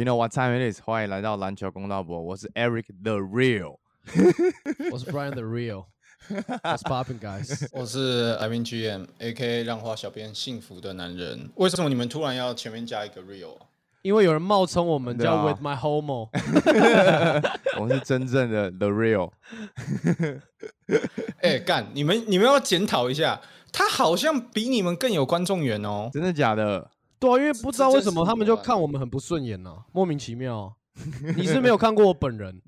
You know what time it is？欢迎来到篮球公道博，我是 Eric the Real。我是 Brian the Real。What's popping, guys？我是 Ivan GM，A.K.A 让花小编幸福的男人。为什么你们突然要前面加一个 Real？因为有人冒充我们叫啊 With My Homo。我是真正的 The Real。哎、干！你们你们要检讨一下，他好像比你们更有观众缘哦。真的假的？对啊，因为不知道为什么他们就看我们很不顺眼呢、莫名其妙啊。你是没有看过我本人，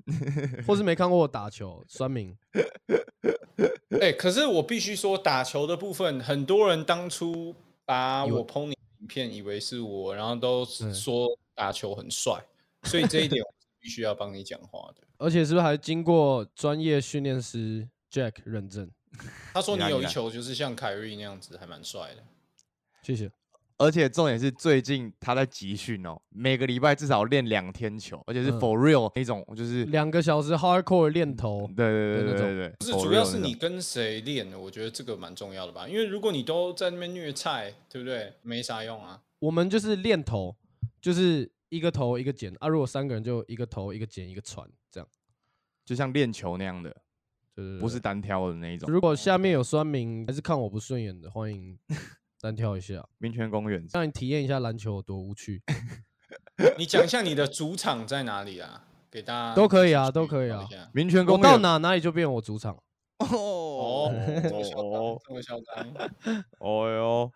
或是没看过我打球，酸明。哎、可是我必须说，打球的部分，很多人当初把我 PO 你影片以为是我，然后都嗯说打球很帅，所以这一点我是必须要帮你讲话的。而且是不是还经过专业训练师 Jack 认证？他说你有一球就是像凯瑞那样子，还蛮帅的。谢谢。而且重点是最近他在集训哦，每个礼拜至少练两天球，而且是嗯 for real 那种，就是两个小时 hardcore 练头，对对对对对对，不是，主要是你跟谁练的，我觉得这个蛮重要的吧。因为如果你都在那边虐菜，对不对？没啥用啊。我们就是练头，就是一个头一个剪啊。如果三个人就一个头一个剪一个传，这样。就像练球那样的，对对对不是单挑的那一种。如果下面有酸民还是看我不顺眼的，欢迎单挑一下，民权公园让你体验一下篮球有多无趣。你讲一下你的主场在哪里啊？给大家都可以啊都可以啊民权我到公园哪哪里就变我主场。哦，这么嚣哦张，这么嚣张。哦哟，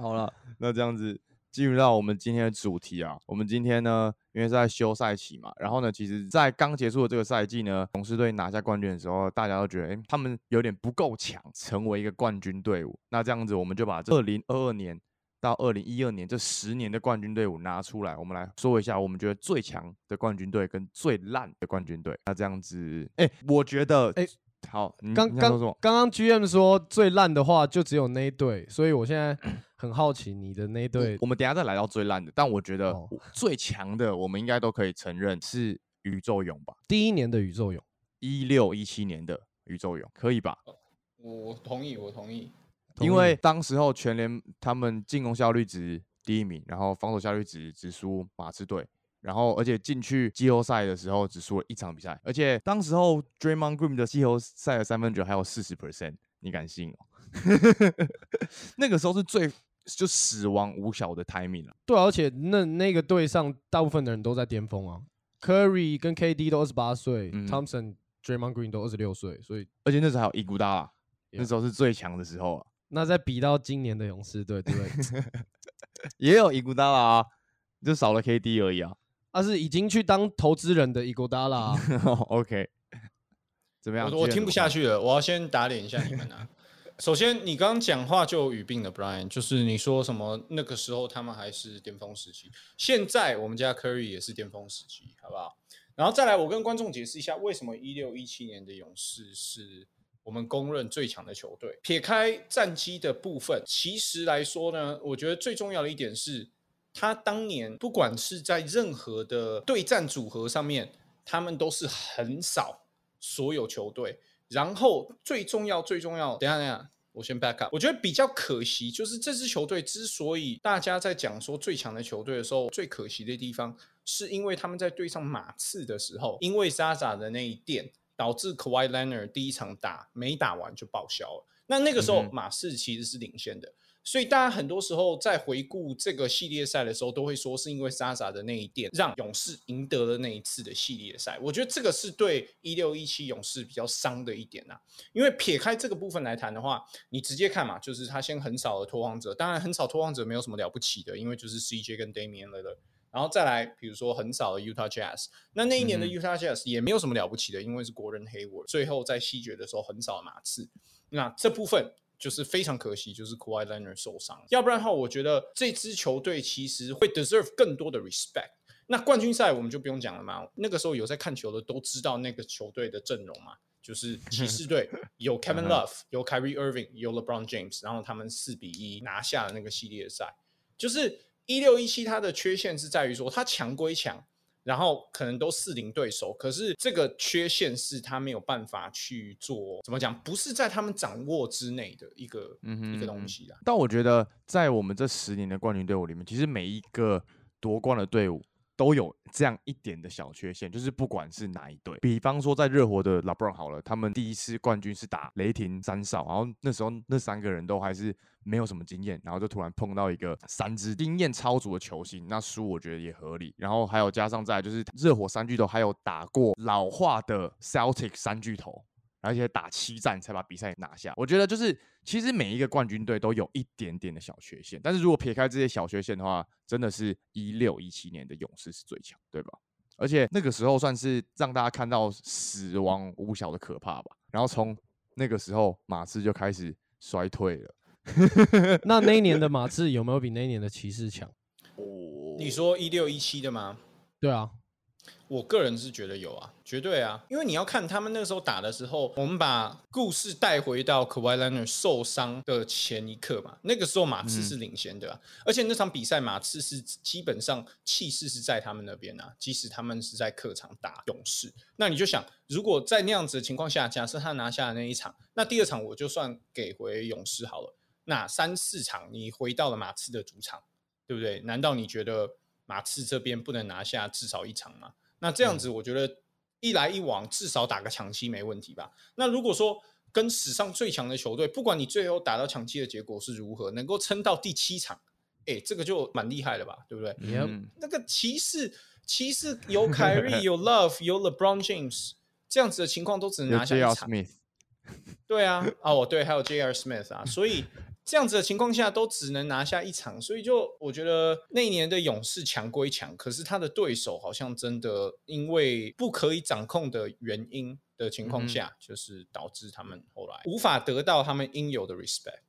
好了，那这样子进入到我们今天的主题啊。我们今天呢，因为是在休赛期嘛，然后呢，其实，在刚结束的这个赛季呢，勇士队拿下冠军的时候，大家都觉得，哎、他们有点不够强，成为一个冠军队伍。那这样子，我们就把这二零二二年到二零一二年这十年的冠军队伍拿出来，我们来说一下，我们觉得最强的冠军队跟最烂的冠军队。那这样子，哎、我觉得，哎、哎好，你刚刚说？刚刚 GM 说最烂的话就只有那一队，所以我现在很好奇你的那一队我们等下再来到最烂的，但我觉得最强的，我们应该都可以承认是宇宙勇吧，第一年的宇宙勇。一六一七年的宇宙勇，可以吧？我我同意，我同意。因为当时候全联他们进攻效率值第一名，然后防守效率值只输马刺队。然后，而且进去季后赛的时候只输了一场比赛，而且当时候 Draymond Green 的季后赛的三分球还有四十 percent，你敢信哦？那个时候是最就死亡无效的 timing 了。对啊，而且那那个队上大部分的人都在巅峰啊，Curry 跟 KD 都二十八岁嗯，Thompson、Draymond Green 都二十六岁，所以而且那时候还有伊古达拉，那时候是最强的时候啊，那再比到今年的勇士队，对不对？也有伊古达拉啊，就少了 KD 而已啊。他是已经去当投资人的伊古达拉，OK，怎么样？我我听不下去。去了，我要先打脸一下你们啊。首先，你刚刚讲话就有语病的，Brian，就是你说什么那个时候他们还是巅峰时期，现在我们家 Curry 也是巅峰时期，好不好？然后再来，我跟观众解释一下，为什么一六一七年的勇士是我们公认最强的球队。撇开战绩的部分，其实来说呢，我觉得最重要的一点是，他当年不管是在任何的对战组合上面，他们都是横扫所有球队。然后最重要、最重要，等一下等一下，我先 back up。我觉得比较可惜，就是这支球队之所以大家在讲说最强的球队的时候，最可惜的地方，是因为他们在对上马刺的时候，因为 Zaza 的那一垫，导致 Kawhi Leonard 第一场打没打完就报销了。那那个时候马刺其实是领先的，所以大家很多时候在回顾这个系列赛的时候，都会说是因为 Zaza 的那一点让勇士赢得了那一次的系列赛。我觉得这个是对一六一七勇士比较伤的一点呐、因为撇开这个部分来谈的话，你直接看嘛，就是他先横扫了拓荒者，当然横扫拓荒者没有什么了不起的，因为就是 CJ 跟 Damian Lillard。然后再来，比如说横扫了 Utah Jazz，那那一年的嗯 Utah Jazz 也没有什么了不起的，因为是国人 Hayward，最后在西决的时候横扫马刺。那这部分就是非常可惜，就是 Kawhi Leonard 受伤，要不然的话，我觉得这支球队其实会 deserve 更多的 respect。那冠军赛我们就不用讲了嘛，那个时候有在看球的都知道那个球队的阵容嘛，就是骑士队 有 Kevin Love，有 Kyrie Irving，有 LeBron James，然后他们四比一拿下了那个系列赛。就是一六一七，它的缺陷是在于说，它强归强，然后可能都四零对手，可是这个缺陷是他没有办法去做，怎么讲？不是在他们掌握之内的一个、嗯一个东西啦。但我觉得，在我们这十年的冠军队伍里面，其实每一个夺冠的队伍都有这样一点的小缺陷，就是不管是哪一队，比方说在热火的 LeBron 好了，他们第一次冠军是打雷霆三少，然后那时候那三个人都还是没有什么经验，然后就突然碰到一个三支经验超足的球星，那输我觉得也合理。然后还有加上在就是热火三巨头还有打过老化的 Celtic 三巨头。而且打七战才把比赛拿下，我觉得就是其实每一个冠军队都有一点点的小缺陷，但是如果撇开这些小缺陷的话，真的是一六一七年的勇士是最强，对吧？而且那个时候算是让大家看到死亡五小的可怕吧。然后从那个时候马刺就开始衰退了。那那一年的马刺有没有比那一年的骑士强？哦，你说一六一七的吗？对啊。我个人是觉得有啊，绝对啊，因为你要看他们那个时候打的时候，我们把故事带回到 k a w a i l e n a r 受伤的前一刻嘛，那个时候马刺是领先的啊，而且那场比赛马刺是基本上气势是在他们那边啊，即使他们是在客场打勇士，那你就想，如果在那样子的情况下，假设他拿下了那一场，那第二场我就算给回勇士好了，那三四场你回到了马刺的主场，对不对？难道你觉得马刺这边不能拿下至少一场嘛？那这样子，我觉得一来一往，至少打个抢七没问题吧？那如果说跟史上最强的球队，不管你最后打到抢七的结果是如何，能够撑到第七场，哎，这个就蛮厉害了吧？对不对？那个骑士，骑士有 凯瑞，有 Love，有 LeBron James，这样子的情况都只能拿下一场。对啊，哦，对，还有 J.R. Smith 啊，所以。这样子的情况下，都只能拿下一场，所以就我觉得那一年的勇士强归强，可是他的对手好像真的因为不可以掌控的原因的情况下，就是导致他们后来无法得到他们应有的 respect。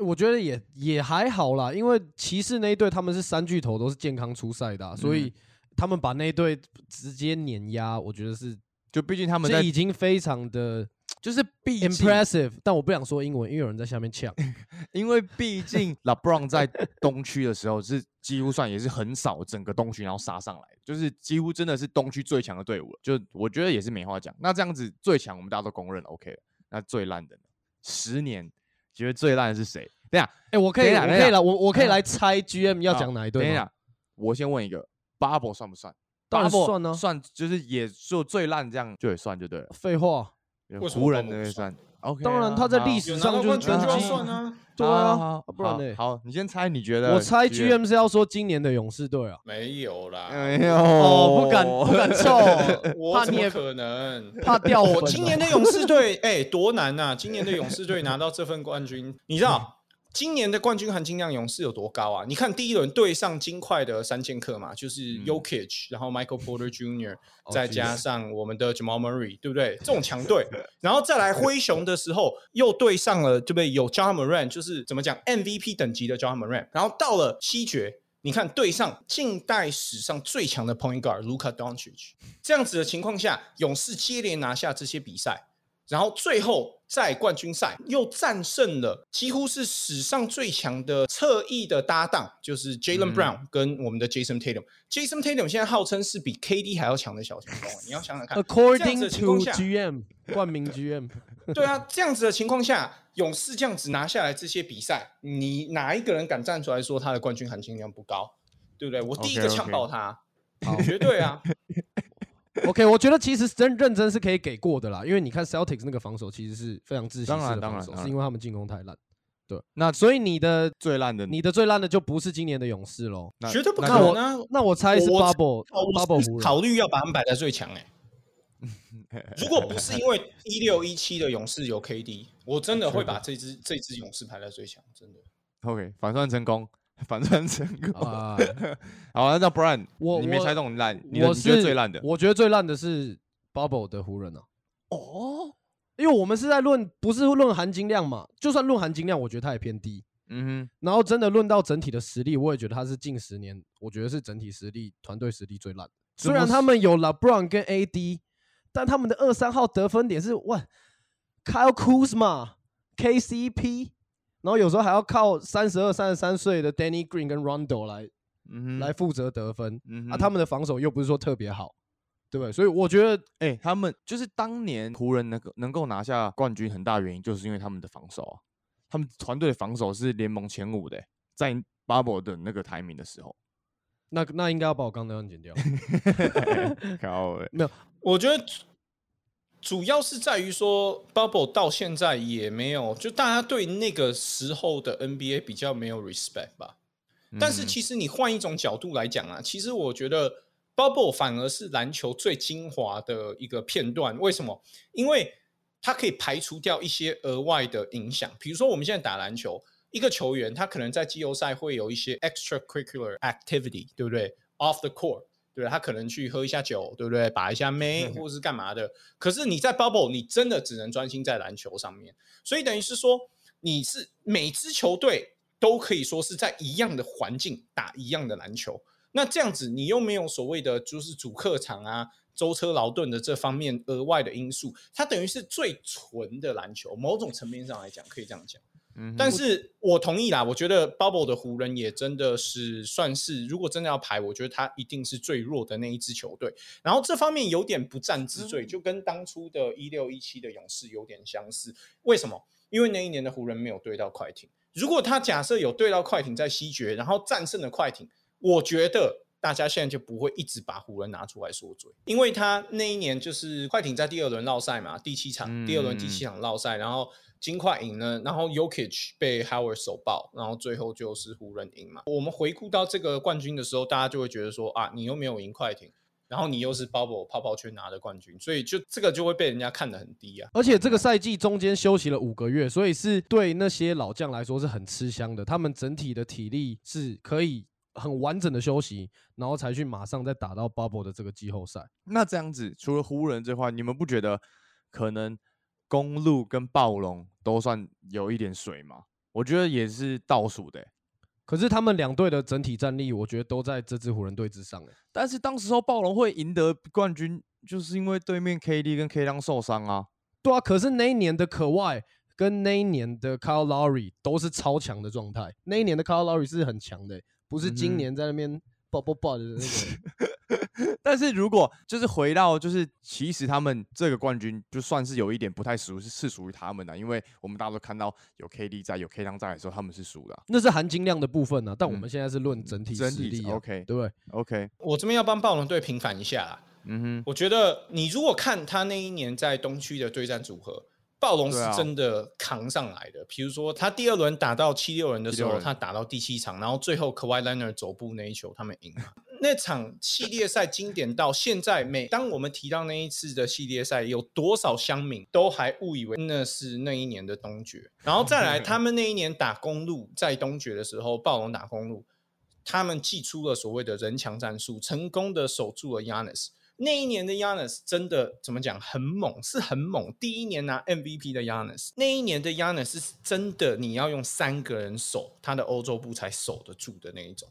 我觉得也也还好啦，因为骑士那一队他们是三巨头都是健康出赛的，所以他们把那一队直接碾压，我觉得是就毕竟他们在已经非常的。就是毕 impressive，但我不想说英文，因为有人在下面呛。因为毕竟 LeBron 在东区的时候是几乎算也是很少整个东区然后杀上来，就是几乎真的是东区最强的队伍了。就我觉得也是没话讲。那这样子最强我们大家都公认 OK 了。那最烂的呢？十年觉得最烂的是谁？等下，哎，我可以，我可以来，我我可以来猜 GM 要讲哪一队。等一下，我先问一个，Bubble 算不算？当然算呢，算就是也就最烂这样就也算就对了。废话。湖人的算，OK，当然他在历史上就是全就算啊，对啊，不然呢？好，你先猜，你觉得？我猜 GM 是要说今年的勇士队啊？没有啦，没有，哦，不敢不敢凑，怕你也可能怕掉我今年的勇士队，哎，多难呐！今年的勇士队拿到这份冠军，你知道？今年的冠军含金量勇士有多高啊？你看第一轮对上金块的三剑客嘛，就是 Yokich，然后 Michael Porter Jr. 再加上我们的 Jamal Murray，对不对？这种强队，然后再来灰熊的时候又对上了，对不对？有 John Moran，就是怎么讲 MVP 等级的 John Moran，然后到了西决，你看对上近代史上最强的 Point Guard Luka Doncic，这样子的情况下，勇士接连拿下这些比赛。然后最后在冠军赛又战胜了几乎是史上最强的侧翼的搭档，就是 Jalen Brown 跟我们的 Jason Tatum。Jason Tatum 现在号称是比 KD 还要强的小前锋，你要想想看。According to GM 冠名 GM，对啊，这样子的情况下，勇士这样子拿下来这些比赛，你哪一个人敢站出来说他的冠军含金量不高？对不对？我第一个呛爆他，绝对啊 OK，我觉得其实真认真是可以给过的啦，因为你看 Celtics 那个防守其实是非常自信式的防守，是因为他们进攻太烂。对，那所以你的最烂的，你的最烂的就不是今年的勇士喽？绝对不可能啊！那我猜是 Bubble，Bubble 考虑要把他们摆在最强哎。如果不是因为一六一七的勇士有 KD，我真的会把这支 这支勇士排在最强，真的。OK，反算成功。反正成功啊！好，那叫 Brian，我你没猜中烂，我是最烂的。我觉得最烂的是 Bubble 的湖人啊。哦，因为我们是在论，不是论含金量嘛。就算论含金量，我觉得他也偏低。嗯哼。然后真的论到整体的实力，我也觉得他是近十年，我觉得是整体实力、团队实力最烂。虽然他们有 LeBron 跟 AD，但他们的二三号得分点是哇，Kyle Kuzma、KCP。然后有时候还要靠三十二、三十三岁的 Danny Green 跟 Rondo 来，来负责得分。啊，他们的防守又不是说特别好，对不对？所以我觉得，哎，他们就是当年湖人能够能够拿下冠军，很大原因就是因为他们的防守啊。他们团队的防守是联盟前五的，在 Bubble 的那个排名的时候。那那应该要把我刚那段剪掉。没有，我觉得主要是在于说，Bubble 到现在也没有，就大家对那个时候的 NBA 比较没有 respect 吧。但是其实你换一种角度来讲啊，其实我觉得 Bubble 反而是篮球最精华的一个片段。为什么？因为它可以排除掉一些额外的影响，比如说我们现在打篮球。一个球员，他可能在季后赛会有一些 extracurricular activity，对不对？Off the court，对他可能去喝一下酒，对不对？把一下妹，或者是干嘛的。可是你在 bubble，你真的只能专心在篮球上面。所以等于是说，你是每支球队都可以说是在一样的环境打一样的篮球。那这样子，你又没有所谓的就是主客场啊、舟车劳顿的这方面额外的因素，它等于是最纯的篮球。某种层面上来讲，可以这样讲。但是我同意啦，我觉得 Bubble 的湖人也真的是算是，如果真的要排，我觉得他一定是最弱的那一支球队。然后这方面有点不战之罪，就跟当初的一六一七的勇士有点相似。为什么？因为那一年的湖人没有对到快艇。如果他假设有对到快艇在西决，然后战胜了快艇，我觉得大家现在就不会一直把湖人拿出来说嘴，因为他那一年就是快艇在第二轮绕赛嘛，第七场，第二轮第七场绕赛，然后。金块赢了，然后 Yokich 被 Howard 手爆，然后最后就是湖人赢嘛。我们回顾到这个冠军的时候，大家就会觉得说啊，你又没有赢快艇，然后你又是 Bubble 泡泡圈拿的冠军，所以就这个就会被人家看得很低啊。而且这个赛季中间休息了五个月，所以是对那些老将来说是很吃香的。他们整体的体力是可以很完整的休息，然后才去马上再打到 Bubble 的这个季后赛。那这样子，除了湖人这块，你们不觉得可能？公路跟暴龙都算有一点水嘛，我觉得也是倒数的。可是他们两队的整体战力，我觉得都在这支湖人队之上。哎，但是当时候暴龙会赢得冠军，就是因为对面 KD 跟 K 当受伤啊。对啊，可是那一年的可外跟那一年的 Kyle Lowry 都是超强的状态。那一年的 Kyle Lowry 是很强的，不是今年在那边爆爆爆的那个。但是如果就是回到，就是其实他们这个冠军就算是有一点不太熟，是是属于他们的，因为我们大家都看到有 KD 在，有 K 当在的时候，他们是输的，那是含金量的部分呢。但我们现在是论整体整体，OK，对不对？OK，我这边要帮暴龙队平反一下啦。嗯哼，我觉得你如果看他那一年在东区的对战组合。暴龙是真的扛上来的，比如说他第二轮打到七六人的时候，他打到第七场，然后最后 Kawhi Leonard 走步那一球，他们赢了。那场系列赛经典到现在，每当我们提到那一次的系列赛，有多少乡民都还误以为那是那一年的东决。然后再来，他们那一年打公路，在东决的时候，暴龙打公路，他们祭出了所谓的人墙战术，成功的守住了 Yanis。那一年的 Yanis 真的怎么讲很猛，是很猛。第一年拿 MVP 的 Yanis，那一年的 Yanis 是真的，你要用三个人守他的欧洲步才守得住的那一种。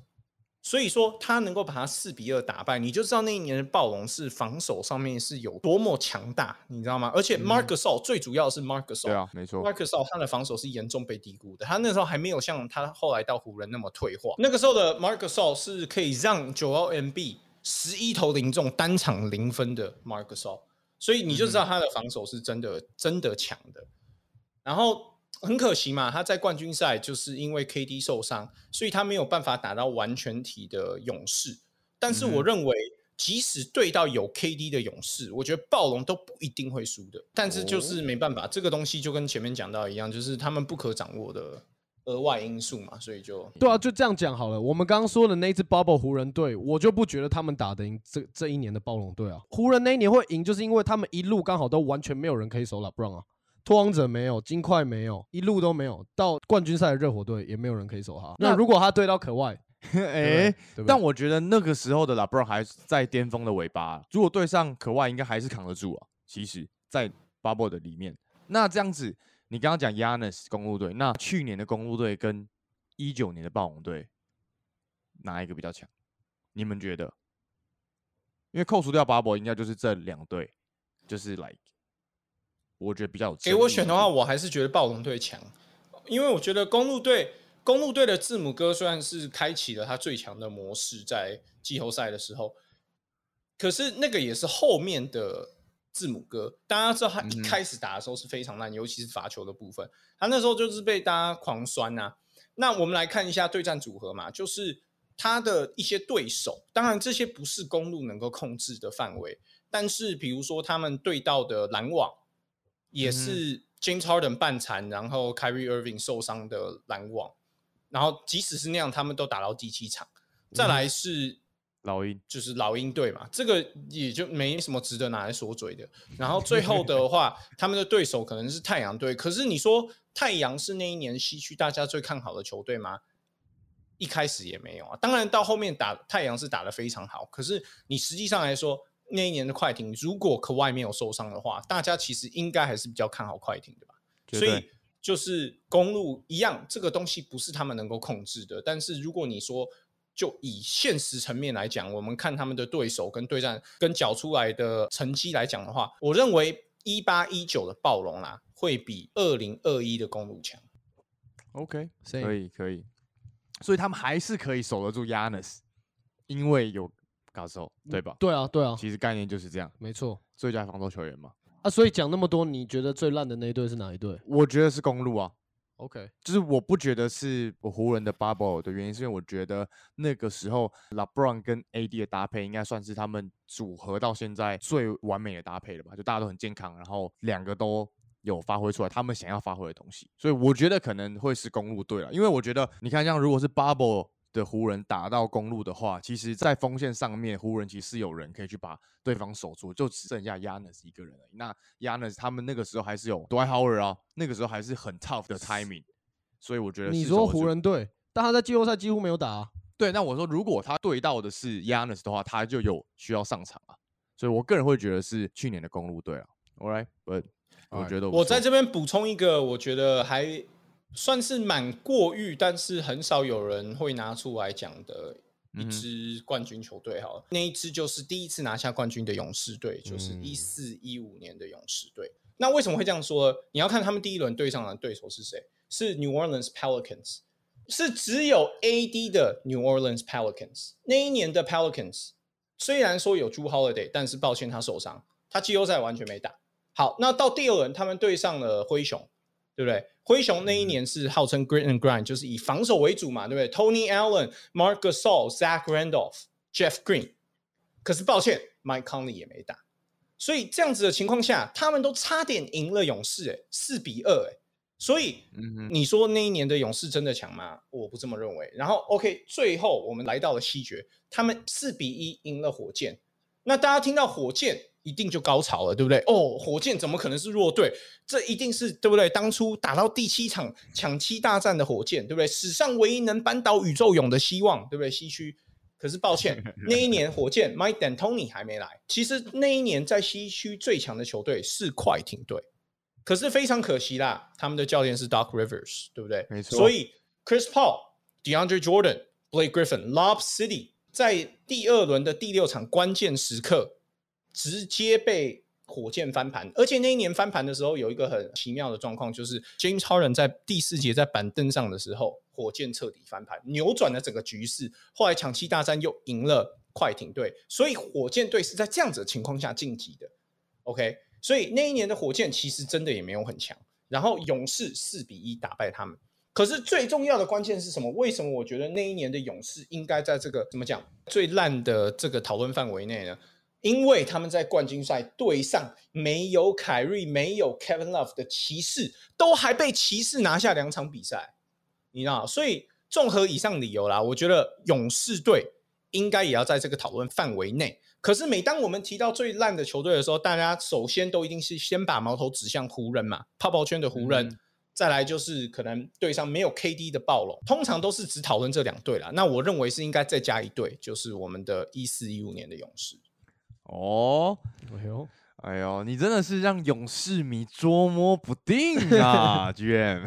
所以说他能够把他四比二打败，你就知道那一年的暴龙是防守上面是有多么强大，你知道吗？而且 Marcus 最主要的是 Marcus，对啊，没错，Marcus 他的防守是严重被低估的。他那时候还没有像他后来到湖人那么退化。那个时候的 Marcus 是可以让九 L M B。十一投零中，单场零分的 Marcus，所以你就知道他的防守是真的真的强的。然后很可惜嘛，他在冠军赛就是因为 KD 受伤，所以他没有办法打到完全体的勇士。但是我认为，即使对到有 KD 的勇士，我觉得暴龙都不一定会输的。但是就是没办法，这个东西就跟前面讲到一样，就是他们不可掌握的。额外因素嘛，所以就对啊，就这样讲好了。我们刚刚说的那支 Bubble 湖人队，我就不觉得他们打得赢这这一年的暴龙队啊。湖人那一年会赢，就是因为他们一路刚好都完全没有人可以守了，不然啊，拓荒者没有，金块没有，一路都没有。到冠军赛的热火队也没有人可以守他。那如果他对到可外，哎，但我觉得那个时候的 LeBron 还在巅峰的尾巴，如果对上可外，应该还是扛得住啊。其实，在 Bubble 的里面，那这样子。你刚刚讲 Yanis 公路队，那去年的公路队跟一九年的暴龙队哪一个比较强？你们觉得？因为扣除掉巴博，应该就是这两队，就是 like，我觉得比较有。给我选的话，我还是觉得暴龙队强，因为我觉得公路队公路队的字母哥虽然是开启了他最强的模式在季后赛的时候，可是那个也是后面的。字母哥，大家知道他一开始打的时候是非常烂，尤其是罚球的部分，他那时候就是被大家狂酸呐。那我们来看一下对战组合嘛，就是他的一些对手，当然这些不是公路能够控制的范围，但是比如说他们对到的篮网，也是 James Harden 半残，然后 Kyrie Irving 受伤的篮网，然后即使是那样，他们都打到第七场。再来是。老鹰就是老鹰队嘛，这个也就没什么值得拿来说嘴的。然后最后的话，他们的对手可能是太阳队。可是你说太阳是那一年西区大家最看好的球队吗？一开始也没有啊。当然到后面打太阳是打的非常好。可是你实际上来说，那一年的快艇如果可外没有受伤的话，大家其实应该还是比较看好快艇的吧。所以就是公路一样，这个东西不是他们能够控制的。但是如果你说，就以现实层面来讲，我们看他们的对手跟对战跟缴出来的成绩来讲的话，我认为一八一九的暴龙啊，会比二零二一的公路强。OK，可以可以，所以他们还是可以守得住 Yanis，因为有 Gasol，对吧？对啊，对啊，其实概念就是这样，没错，最佳防守球员嘛。啊，所以讲那么多，你觉得最烂的那一队是哪一队？我觉得是公路啊。OK，就是我不觉得是我湖人的 bubble 的原因，是因为我觉得那个时候 LeBron 跟 AD 的搭配应该算是他们组合到现在最完美的搭配了吧？就大家都很健康，然后两个都有发挥出来他们想要发挥的东西，所以我觉得可能会是公路队了。因为我觉得你看，像如果是 bubble。的湖人打到公路的话，其实，在锋线上面，湖人其实有人可以去把对方守住，就只剩下 Yanis 一个人了。那 Yanis 他们那个时候还是有 Dwight Howard 啊，那个时候还是很 tough 的 timing，所以我觉得你说湖人队，但他在季后赛几乎没有打。对，那我说如果他对到的是 Yanis 的话，他就有需要上场啊。所以我个人会觉得是去年的公路队啊。All right，but 我觉得我在这边补充一个，我觉得还。算是蛮过誉，但是很少有人会拿出来讲的一支冠军球队。哈，那一支就是第一次拿下冠军的勇士队，就是一四一五年的勇士队。那为什么会这样说？你要看他们第一轮对上的对手是谁？是 New Orleans Pelicans，是只有 AD 的 New Orleans Pelicans。那一年的 Pelicans 虽然说有朱 Holiday，但是抱歉他受伤，他季后赛完全没打。好，那到第二轮他们对上了灰熊。对不对？灰熊那一年是号称 Grit and Grind，就是以防守为主嘛，对不对？Tony Allen、Mark Gasol、Zach Randolph、Jeff Green，可是抱歉，Mike Conley 也没打，所以这样子的情况下，他们都差点赢了勇士，哎，四比二，哎，所以你说那一年的勇士真的强吗？我不这么认为。然后 OK，最后我们来到了西决，他们四比一赢了火箭。那大家听到火箭？一定就高潮了，对不对？哦，火箭怎么可能是弱队？这一定是对不对？当初打到第七场抢七大战的火箭，对不对？史上唯一能扳倒宇宙勇的希望，对不对？西区，可是抱歉，那一年火箭 Mike D'Antoni 还没来。其实那一年在西区最强的球队是快艇队，可是非常可惜啦，他们的教练是 Doc Rivers，对不对？没错。所以 Chris Paul、DeAndre Jordan、Blake Griffin、Lob City 在第二轮的第六场关键时刻。直接被火箭翻盘，而且那一年翻盘的时候有一个很奇妙的状况，就是 James 超人在第四节在板凳上的时候，火箭彻底翻盘，扭转了整个局势。后来抢七大战又赢了快艇队，所以火箭队是在这样子的情况下晋级的。OK，所以那一年的火箭其实真的也没有很强。然后勇士四比一打败他们。可是最重要的关键是什么？为什么我觉得那一年的勇士应该在这个怎么讲最烂的这个讨论范围内呢？因为他们在冠军赛对上没有凯瑞、没有 Kevin Love 的骑士，都还被骑士拿下两场比赛，你知道？所以综合以上理由啦，我觉得勇士队应该也要在这个讨论范围内。可是每当我们提到最烂的球队的时候，大家首先都一定是先把矛头指向湖人嘛，泡泡圈的湖人，再来就是可能对上没有 KD 的暴龙，通常都是只讨论这两队啦。那我认为是应该再加一队，就是我们的一四一五年的勇士。哦，哎呦，哎呦，你真的是让勇士迷捉摸不定啊，居然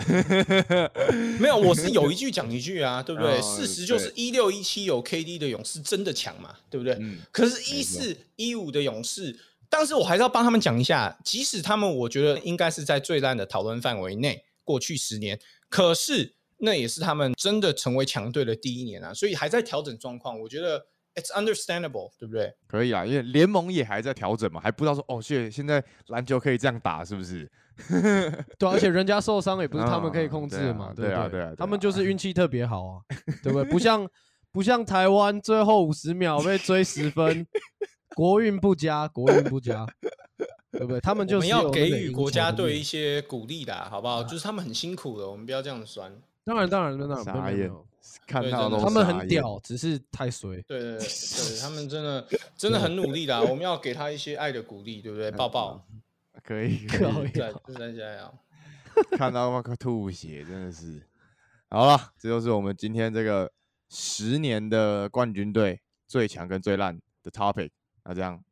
没有，我是有一句讲一句啊，对不对？事实就是一六一七有 KD 的勇士真的强嘛，对不对？可是，一四一五的勇士，但是我还是要帮他们讲一下，即使他们我觉得应该是在最烂的讨论范围内，过去十年，可是那也是他们真的成为强队的第一年啊，所以还在调整状况，我觉得。It's understandable，对不对？可以啊，因为联盟也还在调整嘛，还不知道说哦，现现在篮球可以这样打，是不是？对，而且人家受伤也不是 他们可以控制的嘛，对不对？对啊，他们就是运气特别好啊，对不对？不像不像台湾最后五十秒被追十分，国运不佳，国运不佳，对不对？他们就是要给予国家队一些鼓励的，好不好？就是他们很辛苦的，我们不要这样酸。当然，当然，当然，傻眼，看到他们很屌，只是太衰。对对对，他们真的 真的很努力的，我们要给他一些爱的鼓励，对不对？抱抱，可以，可以，再再加油。看到那个吐血，真的是。好了，这就是我们今天这个十年的冠军队最强跟最烂的 topic。那这样，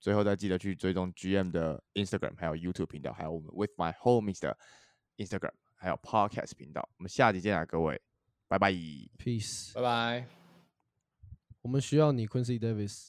最后再记得去追踪 GM 的 Instagram，还有 YouTube 频道，还有我们 With My Homies 的 Instagram。还有 Podcast 频道，我们下集见啊，各位，拜拜，Peace，拜拜，我们需要你，Quincy Davis。